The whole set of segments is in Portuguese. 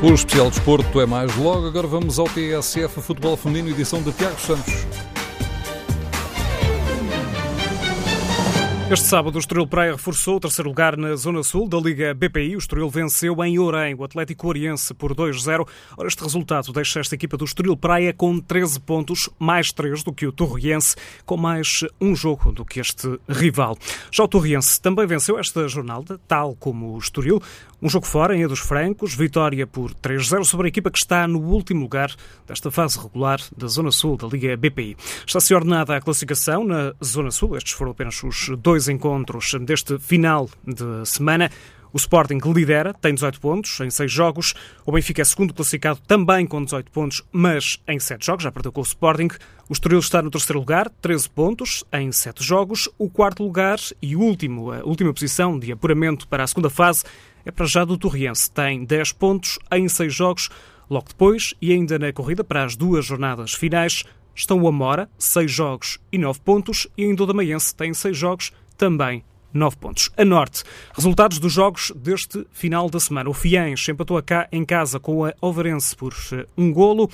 O especial desporto é mais logo. Agora vamos ao TSF Futebol Feminino, edição de Tiago Santos. Este sábado, o Estoril Praia reforçou o terceiro lugar na Zona Sul da Liga BPI. O Estoril venceu em Orem o Atlético Oriense por 2-0. Ora, este resultado deixa esta equipa do Estoril Praia com 13 pontos, mais 3 do que o Torriense, com mais um jogo do que este rival. Já o Torriense também venceu esta jornada, tal como o Estoril. Um jogo fora, em dos Francos, vitória por 3-0 sobre a equipa que está no último lugar desta fase regular da Zona Sul da Liga BPI. Está-se ordenada a classificação na Zona Sul. Estes foram apenas os dois encontros deste final de semana. O Sporting lidera, tem 18 pontos em 6 jogos. O Benfica é segundo classificado também com 18 pontos, mas em 7 jogos, já perdeu com o Sporting. O Estoril está no terceiro lugar, 13 pontos em 7 jogos. O quarto lugar e último, a última posição de apuramento para a segunda fase é para já do Torriense. Tem 10 pontos em 6 jogos. Logo depois, e ainda na corrida para as duas jornadas finais, estão o Amora, 6 jogos e 9 pontos, e ainda o Damaiense tem 6 jogos, também 9 pontos. A Norte, resultados dos jogos deste final da semana. O Fiães empatou cá em casa com a Overense por eh, um golo.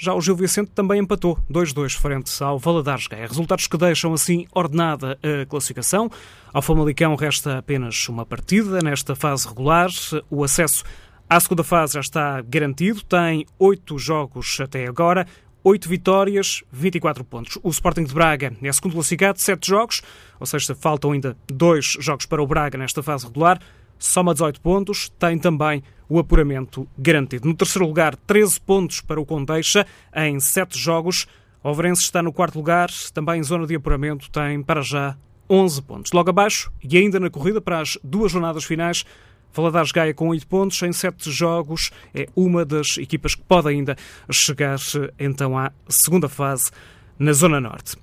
Já o Gil Vicente também empatou 2-2 frente ao Valadares Gaia. Resultados que deixam assim ordenada a classificação. Ao Famalicão resta apenas uma partida nesta fase regular. O acesso à segunda fase já está garantido. Tem oito jogos até agora. 8 vitórias, 24 pontos. O Sporting de Braga é segundo classificado, 7 jogos, ou seja, faltam ainda 2 jogos para o Braga nesta fase regular soma 18 pontos, tem também o apuramento garantido. No terceiro lugar, 13 pontos para o Condeixa em 7 jogos. O Overense está no quarto lugar, também em zona de apuramento, tem para já 11 pontos. Logo abaixo, e ainda na corrida para as duas jornadas finais, Valadares Gaia com 8 pontos em 7 jogos é uma das equipas que pode ainda chegar então à segunda fase na Zona Norte.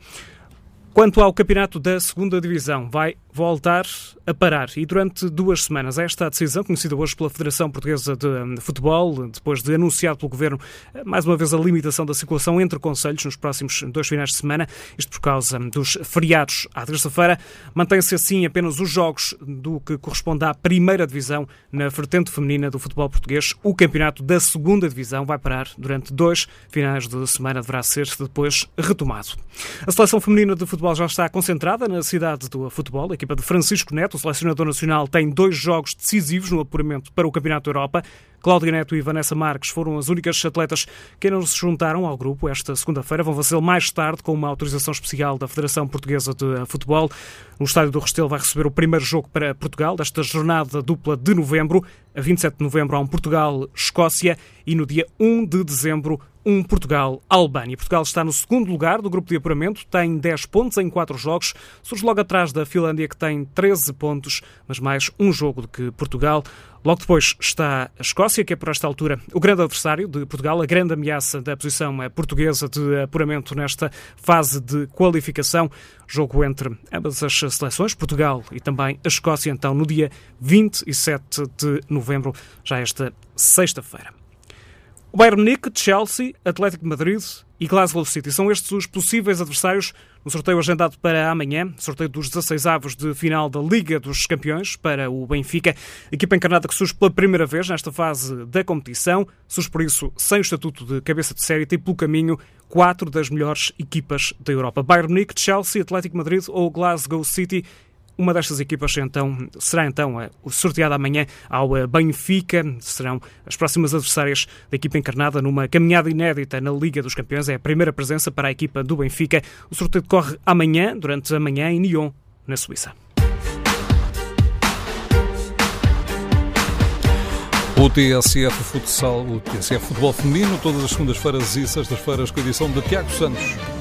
Quanto ao campeonato da segunda Divisão, vai voltar a parar. E durante duas semanas, esta decisão, conhecida hoje pela Federação Portuguesa de hum, Futebol, depois de anunciado pelo Governo eh, mais uma vez a limitação da circulação entre conselhos nos próximos dois finais de semana, isto por causa hum, dos feriados à terça-feira, mantém-se assim apenas os jogos do que corresponde à primeira divisão na vertente feminina do futebol português. O campeonato da segunda divisão vai parar durante dois finais de semana, deverá ser depois retomado. A seleção feminina de futebol já está concentrada na cidade do futebol, a equipa de Francisco Neto, o selecionador nacional, tem dois jogos decisivos no apuramento para o Campeonato da Europa. Cláudia Neto e Vanessa Marques foram as únicas atletas que não se juntaram ao grupo esta segunda-feira. Vão fazê-lo mais tarde com uma autorização especial da Federação Portuguesa de Futebol. No estádio do Restelo vai receber o primeiro jogo para Portugal desta jornada dupla de novembro. A 27 de novembro há um Portugal-Escócia e no dia 1 de dezembro um Portugal-Albânia. Portugal está no segundo lugar do grupo de apuramento, tem 10 pontos em 4 jogos, surge logo atrás da Finlândia, que tem 13 pontos, mas mais um jogo do que Portugal. Logo depois está a Escócia, que é por esta altura o grande adversário de Portugal, a grande ameaça da posição portuguesa de apuramento nesta fase de qualificação. Jogo entre ambas as seleções, Portugal e também a Escócia, então no dia 27 de novembro, já esta sexta-feira. O Bayern Munique, Chelsea, Atlético de Madrid e Glasgow City. São estes os possíveis adversários no sorteio agendado para amanhã, sorteio dos 16 avos de final da Liga dos Campeões para o Benfica, equipa encarnada que surge pela primeira vez nesta fase da competição, surge por isso sem o estatuto de cabeça de série, tem pelo caminho quatro das melhores equipas da Europa. Bayern Munique, Chelsea, Atlético de Madrid ou Glasgow City uma destas equipas então será então eh, sorteada amanhã ao eh, Benfica. Serão as próximas adversárias da equipa encarnada numa caminhada inédita na Liga dos Campeões. É a primeira presença para a equipa do Benfica. O sorteio decorre amanhã, durante a manhã, em Nyon, na Suíça. O TSF Futsal, o TSF Futebol Feminino, todas as segundas-feiras e sextas-feiras com a edição de Tiago Santos.